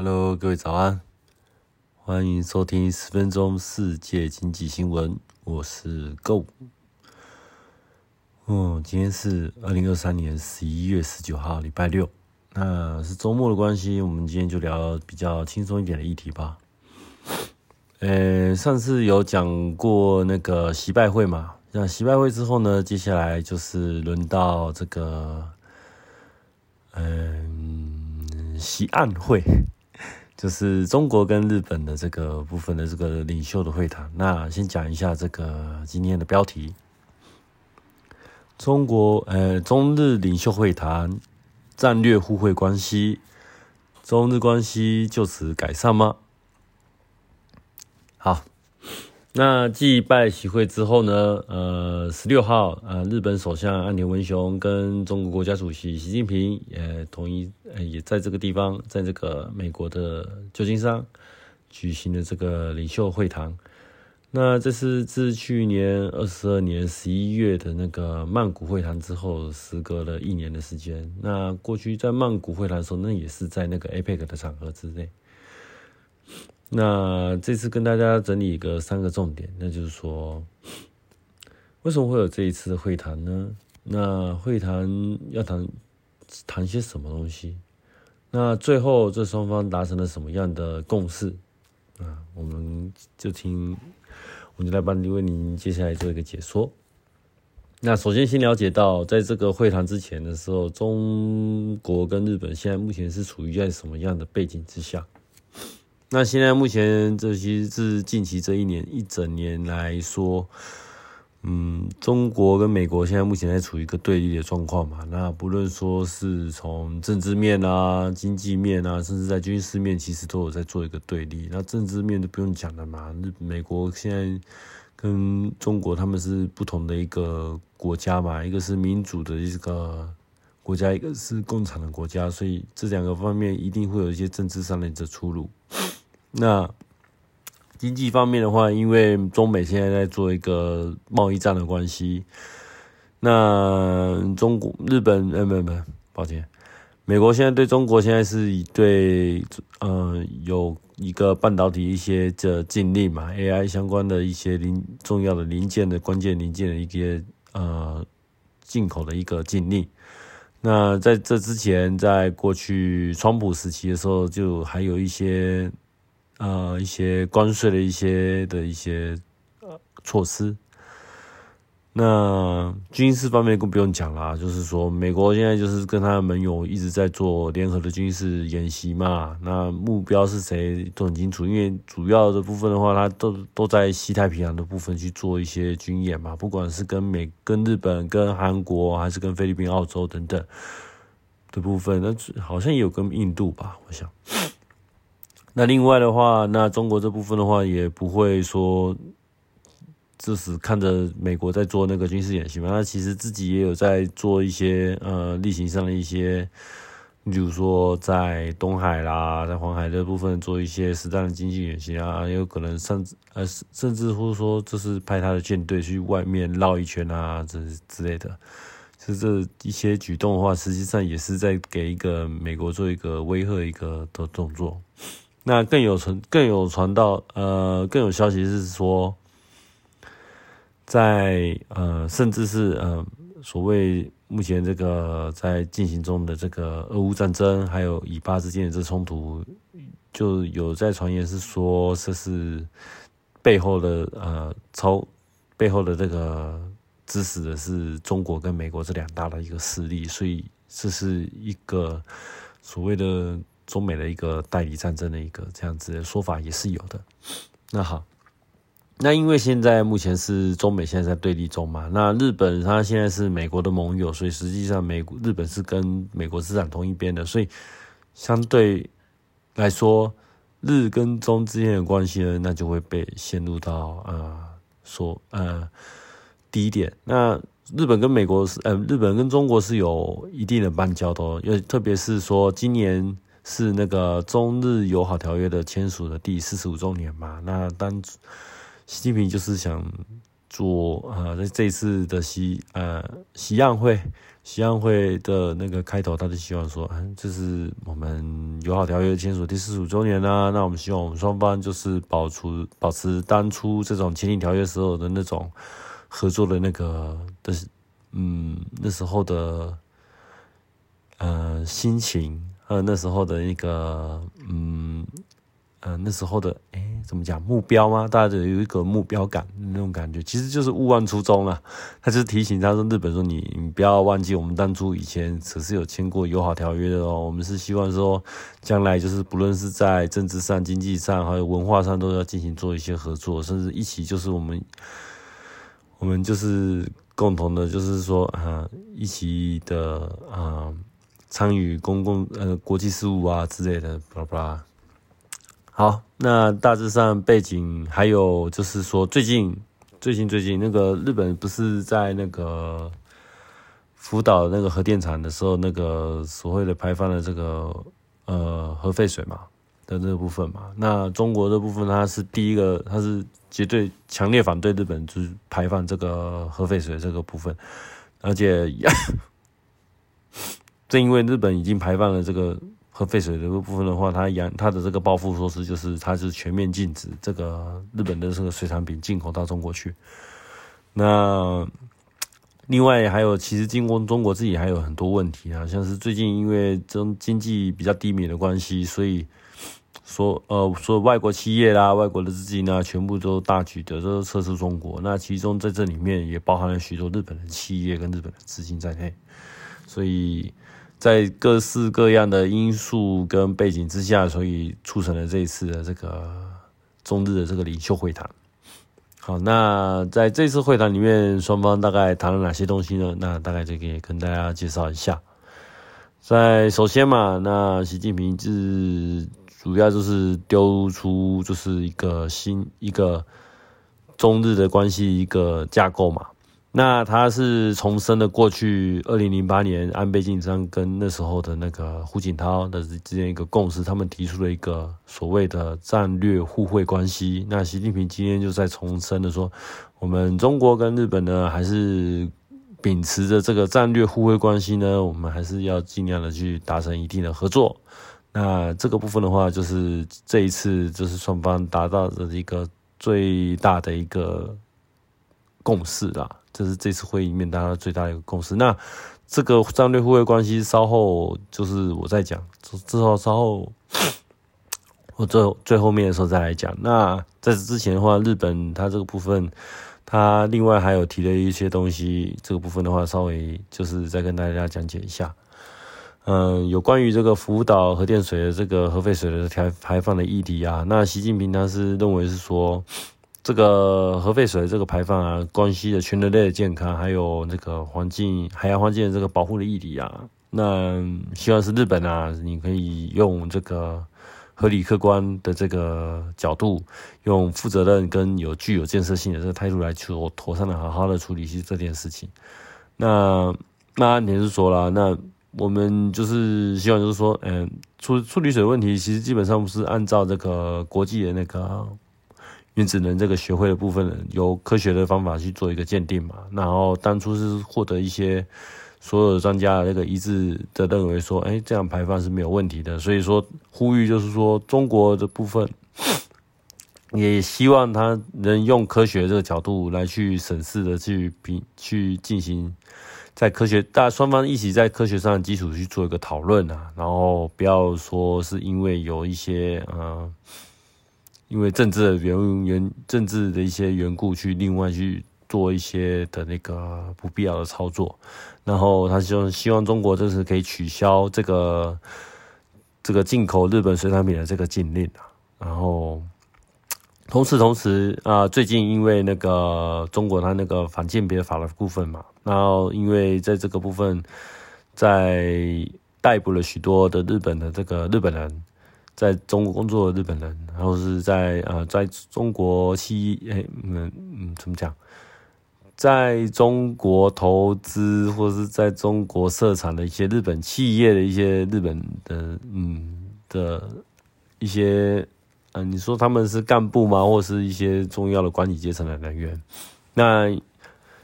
Hello，各位早安，欢迎收听十分钟世界经济新闻，我是 Go。哦，今天是二零二三年十一月十九号，礼拜六，那是周末的关系，我们今天就聊比较轻松一点的议题吧。呃，上次有讲过那个习拜会嘛，那习拜会之后呢，接下来就是轮到这个，嗯，习案会。就是中国跟日本的这个部分的这个领袖的会谈。那先讲一下这个今天的标题：中国呃中日领袖会谈，战略互惠关系，中日关系就此改善吗？好。那继拜习会之后呢？呃，十六号，呃，日本首相岸田文雄跟中国国家主席习近平也同意，呃，也在这个地方，在这个美国的旧金山举行了这个领袖会谈。那这是自去年二十二年十一月的那个曼谷会谈之后，时隔了一年的时间。那过去在曼谷会谈的时候，那也是在那个 APEC 的场合之内。那这次跟大家整理一个三个重点，那就是说，为什么会有这一次的会谈呢？那会谈要谈谈些什么东西？那最后这双方达成了什么样的共识？啊，我们就听，我们就来帮你为您接下来做一个解说。那首先先了解到，在这个会谈之前的时候，中国跟日本现在目前是处于在什么样的背景之下？那现在目前，这些是近期这一年一整年来说，嗯，中国跟美国现在目前在处于一个对立的状况嘛。那不论说是从政治面啊、经济面啊，甚至在军事面，其实都有在做一个对立。那政治面都不用讲了嘛，美国现在跟中国他们是不同的一个国家嘛，一个是民主的一个国家，一个是共产的国家，所以这两个方面一定会有一些政治上的出入。那经济方面的话，因为中美现在在做一个贸易战的关系，那中国、日本，呃，不不，抱歉，美国现在对中国现在是以对，呃，有一个半导体一些的禁令嘛，AI 相关的一些零重要的零件的关键零件的一些呃进口的一个禁令。那在这之前，在过去川普时期的时候，就还有一些。呃，一些关税的一些的一些呃措施。那军事方面更不用讲啦，就是说美国现在就是跟他的盟友一直在做联合的军事演习嘛。那目标是谁都很清楚，因为主要的部分的话，它都都在西太平洋的部分去做一些军演嘛。不管是跟美、跟日本、跟韩国，还是跟菲律宾、澳洲等等的部分，那好像也有跟印度吧，我想。那另外的话，那中国这部分的话，也不会说，就是看着美国在做那个军事演习嘛。那其实自己也有在做一些呃例行上的一些，比如说在东海啦，在黄海这部分做一些实战的经济演习啊，也有可能甚至呃甚至或说就是派他的舰队去外面绕一圈啊，这之类的。其实这一些举动的话，实际上也是在给一个美国做一个威吓一个的动作。那更有传更有传到呃更有消息是说，在呃甚至是呃所谓目前这个在进行中的这个俄乌战争，还有以巴之间的这冲突，就有在传言是说这是背后的呃超背后的这个支持的是中国跟美国这两大的一个势力，所以这是一个所谓的。中美的一个代理战争的一个这样子的说法也是有的。那好，那因为现在目前是中美现在在对立中嘛，那日本它现在是美国的盟友，所以实际上美日本是跟美国资产同一边的，所以相对来说，日跟中之间的关系呢，那就会被陷入到呃说呃低点。那日本跟美国是呃日本跟中国是有一定的邦交的，因为特别是说今年。是那个中日友好条约的签署的第四十五周年嘛？那当习近平就是想做啊，在这一次的习呃西岸会西岸会的那个开头，他就希望说，嗯，这是我们友好条约签署第四十五周年啦，那我们希望我们双方就是保持保持当初这种签订条约时候的那种合作的那个的，嗯，那时候的呃心情，呃那时候的一个嗯。呃，那时候的哎，怎么讲目标吗？大家有一个目标感那种感觉，其实就是勿忘初衷啊。他就是提醒他说，日本说你你不要忘记我们当初以前可是有签过友好条约的哦。我们是希望说，将来就是不论是在政治上、经济上，还有文化上，都要进行做一些合作，甚至一起就是我们我们就是共同的，就是说啊，一起的啊，参与公共呃国际事务啊之类的，巴拉巴拉。好，那大致上背景还有就是说，最近最近最近那个日本不是在那个福岛那个核电厂的时候，那个所谓的排放的这个呃核废水嘛的这个部分嘛，那中国这部分它是第一个，它是绝对强烈反对日本就是排放这个核废水这个部分，而且正因为日本已经排放了这个。核废水的部分的话，它养它的这个报复措施就是，它是全面禁止这个日本的这个水产品进口到中国去。那另外还有，其实经过中国自己还有很多问题啊，像是最近因为中经济比较低迷的关系，所以说呃，说外国企业啦、外国的资金啊，全部都大举的都撤出中国。那其中在这里面也包含了许多日本的企业跟日本的资金在内，所以。在各式各样的因素跟背景之下，所以促成了这一次的这个中日的这个领袖会谈。好，那在这次会谈里面，双方大概谈了哪些东西呢？那大概就可以跟大家介绍一下。在首先嘛，那习近平是主要就是丢出就是一个新一个中日的关系一个架构嘛。那他是重申了过去二零零八年安倍晋三跟那时候的那个胡锦涛的之间一个共识，他们提出了一个所谓的战略互惠关系。那习近平今天就在重申的说，我们中国跟日本呢，还是秉持着这个战略互惠关系呢，我们还是要尽量的去达成一定的合作。那这个部分的话，就是这一次就是双方达到的一个最大的一个共识啦。这是这次会议面大家最大的一个共识。那这个战略互惠关系稍后就是我再讲，之后稍后 我最最后面的时候再来讲。那在此之前的话，日本它这个部分，它另外还有提了一些东西，这个部分的话稍微就是再跟大家讲解一下。嗯，有关于这个福岛核电水的这个核废水的排排放的议题啊，那习近平他是认为是说。这个核废水的这个排放啊，关系的全人类的健康，还有这个环境、海洋环境的这个保护的议题啊，那希望是日本啊，你可以用这个合理客观的这个角度，用负责任跟有具有建设性的这个态度来去妥善的、好好的处理这件事情。那那你是说了，那我们就是希望就是说，嗯，处处理水问题，其实基本上不是按照这个国际的那个。原子能这个学会的部分，由科学的方法去做一个鉴定嘛。然后当初是获得一些所有的专家的那个一致的认为说，哎，这样排放是没有问题的。所以说呼吁就是说，中国的部分也希望他能用科学这个角度来去审视的去比去进行在科学大双方一起在科学上的基础去做一个讨论啊。然后不要说是因为有一些呃。因为政治的原原政治的一些缘故，去另外去做一些的那个不必要的操作，然后他希望希望中国这次可以取消这个这个进口日本水产品的这个禁令啊，然后同时同时啊，最近因为那个中国它那个反间别法的部分嘛，然后因为在这个部分在逮捕了许多的日本的这个日本人。在中国工作的日本人，然后是在呃，在中国企诶，嗯嗯，怎么讲？在中国投资或者是在中国设厂的一些日本企业的一些日本的嗯的一些，呃，你说他们是干部吗？或是一些重要的管理阶层的人员？那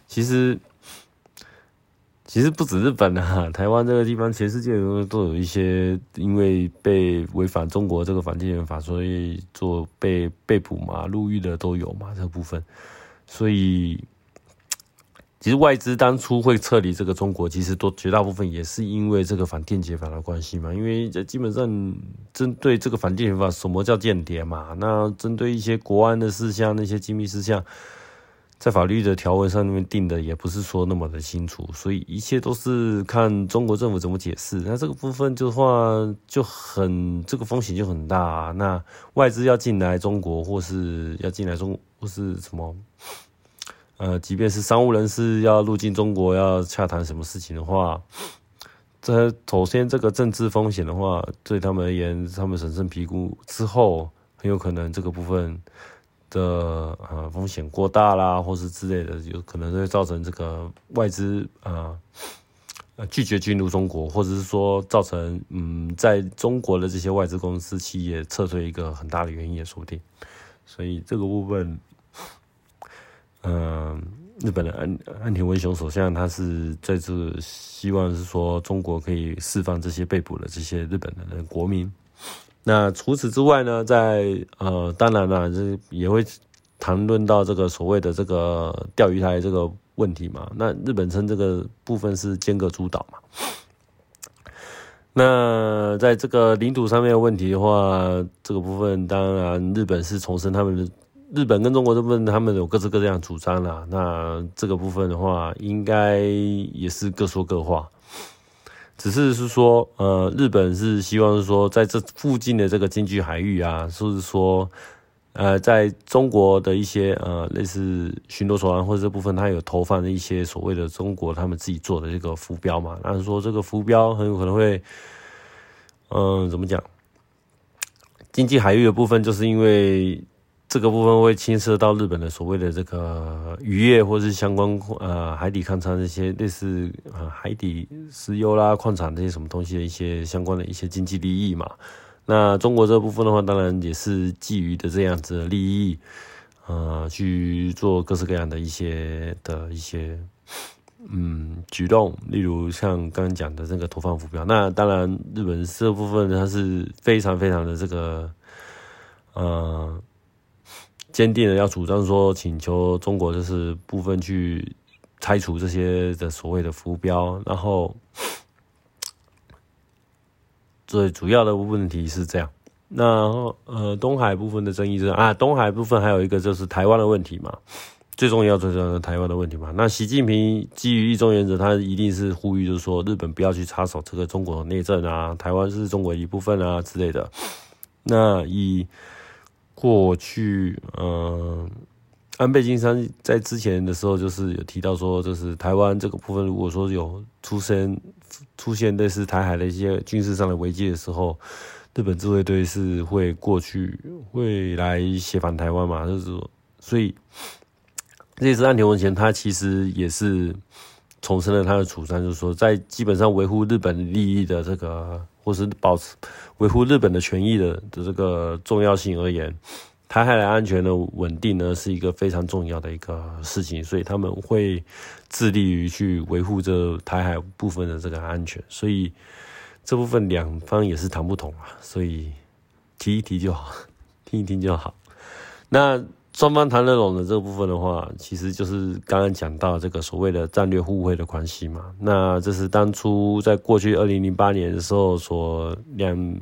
其实。其实不止日本啊，台湾这个地方，全世界都都有一些因为被违反中国这个反间谍法，所以做被被捕嘛、入狱的都有嘛，这部分。所以，其实外资当初会撤离这个中国，其实都绝大部分也是因为这个反间谍法的关系嘛。因为这基本上针对这个反间谍法，什么叫间谍嘛？那针对一些国安的事项、那些机密事项。在法律的条文上面定的也不是说那么的清楚，所以一切都是看中国政府怎么解释。那这个部分就话就很这个风险就很大。那外资要进来中国，或是要进来中或是什么，呃，即便是商务人士要入境中国要洽谈什么事情的话，这首先这个政治风险的话，对他们而言，他们审慎评估之后，很有可能这个部分。的呃风险过大啦，或是之类的，有可能会造成这个外资啊呃拒绝进入中国，或者是说造成嗯在中国的这些外资公司企业撤退一个很大的原因也说不定。所以这个部分，嗯，日本的安安田文雄首相他是在这希望是说中国可以释放这些被捕的这些日本的国民。那除此之外呢，在呃，当然了，这也会谈论到这个所谓的这个钓鱼台这个问题嘛。那日本称这个部分是尖阁诸岛嘛。那在这个领土上面的问题的话，这个部分当然日本是重申他们的日本跟中国这部分他们有各自各样主张啦。那这个部分的话，应该也是各说各话。只是是说，呃，日本是希望是说，在这附近的这个经济海域啊，就是说，呃，在中国的一些呃类似巡逻船或者这部分，它有投放的一些所谓的中国他们自己做的这个浮标嘛，那说这个浮标很有可能会，嗯，怎么讲？经济海域的部分，就是因为。这个部分会牵涉到日本的所谓的这个渔业，或是相关呃海底勘探这些类似呃海底石油啦、矿产这些什么东西的一些相关的一些经济利益嘛。那中国这部分的话，当然也是基于的这样子的利益，呃，去做各式各样的一些的一些嗯举动，例如像刚刚讲的这个投放浮标。那当然，日本这部分它是非常非常的这个呃。坚定的要主张说，请求中国就是部分去拆除这些的所谓的浮标，然后最主要的问题是这样。那呃，东海部分的争议是啊，东海部分还有一个就是台湾的问题嘛，最重要最重要的台湾的问题嘛。那习近平基于一中原则，他一定是呼吁就是说，日本不要去插手这个中国的内政啊，台湾是中国一部分啊之类的。那以过去，嗯，安倍晋三在之前的时候，就是有提到说，就是台湾这个部分，如果说有出现出现类似台海的一些军事上的危机的时候，日本自卫队是会过去会来协防台湾嘛？就是说所以这次岸田文前，他其实也是重申了他的主张，就是说，在基本上维护日本利益的这个。或是保持维护日本的权益的的这个重要性而言，台海的安全的稳定呢是一个非常重要的一个事情，所以他们会致力于去维护这台海部分的这个安全，所以这部分两方也是谈不同啊，所以提一提就好，听一听就好，那。双方谈得拢的这个部分的话，其实就是刚刚讲到这个所谓的战略互惠的关系嘛。那这是当初在过去二零零八年的时候所两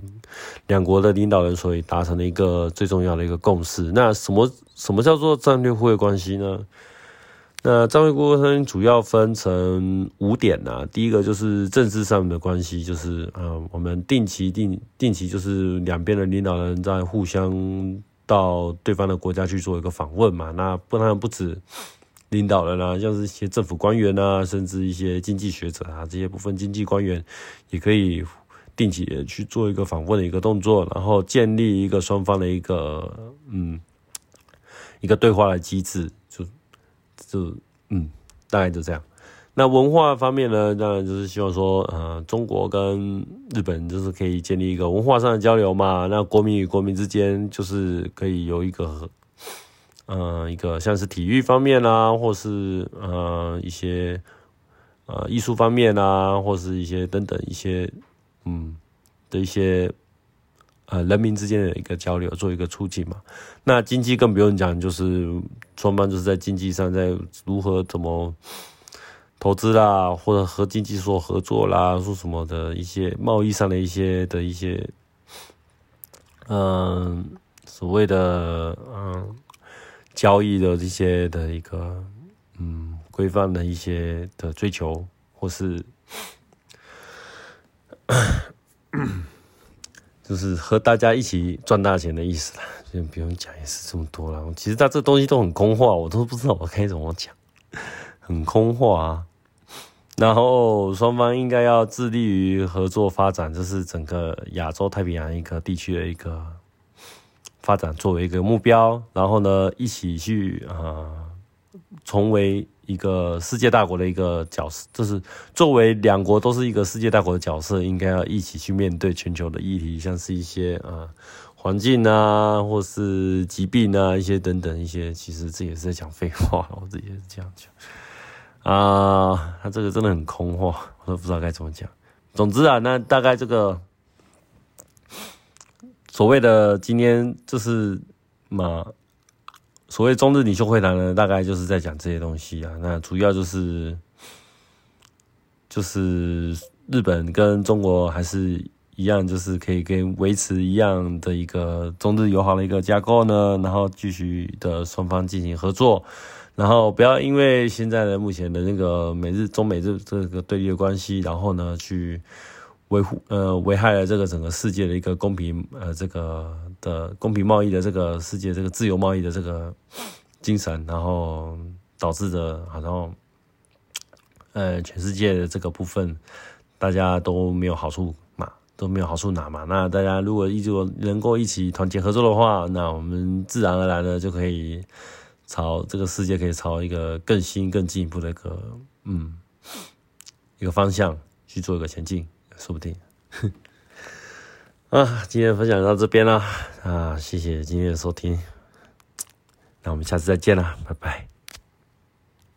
两国的领导人所以达成的一个最重要的一个共识。那什么什么叫做战略互惠关系呢？那战略互惠关系主要分成五点呐。第一个就是政治上的关系，就是呃，我们定期定定期就是两边的领导人在互相。到对方的国家去做一个访问嘛，那不然不止领导人啊，像是一些政府官员啊，甚至一些经济学者啊，这些部分经济官员也可以定期的去做一个访问的一个动作，然后建立一个双方的一个嗯一个对话的机制，就就嗯大概就这样。那文化方面呢，当然就是希望说，呃，中国跟日本就是可以建立一个文化上的交流嘛。那国民与国民之间就是可以有一个呃一个像是体育方面啦，或是呃一些呃艺术方面啊，或是一些等等一些嗯的一些呃人民之间的一个交流，做一个促进嘛。那经济更不用讲，就是双方就是在经济上在如何怎么。投资啦，或者和经济所合作啦，说什么的一些贸易上的一些的一些，嗯，所谓的嗯交易的这些的一个嗯规范的一些的追求，或是 就是和大家一起赚大钱的意思啦，就不用讲也是这么多了。其实他这东西都很空话，我都不知道我该怎么讲，很空话啊。然后双方应该要致力于合作发展，这是整个亚洲太平洋一个地区的一个发展作为一个目标。然后呢，一起去啊，成为一个世界大国的一个角色，就是作为两国都是一个世界大国的角色，应该要一起去面对全球的议题，像是一些啊环境啊，或是疾病啊，一些等等一些，其实这也是在讲废话，我自己也是这样讲。啊，他这个真的很空话，我都不知道该怎么讲。总之啊，那大概这个所谓的今天就是嘛，所谓中日领袖会谈呢，大概就是在讲这些东西啊。那主要就是就是日本跟中国还是一样，就是可以跟维持一样的一个中日友好的一个架构呢，然后继续的双方进行合作。然后不要因为现在的目前的那个美日中美日这个对立的关系，然后呢去维护呃危害了这个整个世界的一个公平呃这个的公平贸易的这个世界这个自由贸易的这个精神，然后导致的好像呃全世界的这个部分大家都没有好处嘛，都没有好处拿嘛。那大家如果一直能够一起团结合作的话，那我们自然而然的就可以。朝这个世界可以朝一个更新、更进一步的一个嗯一个方向去做一个前进，说不定。啊，今天分享到这边了啊，谢谢今天的收听，那我们下次再见了，拜拜。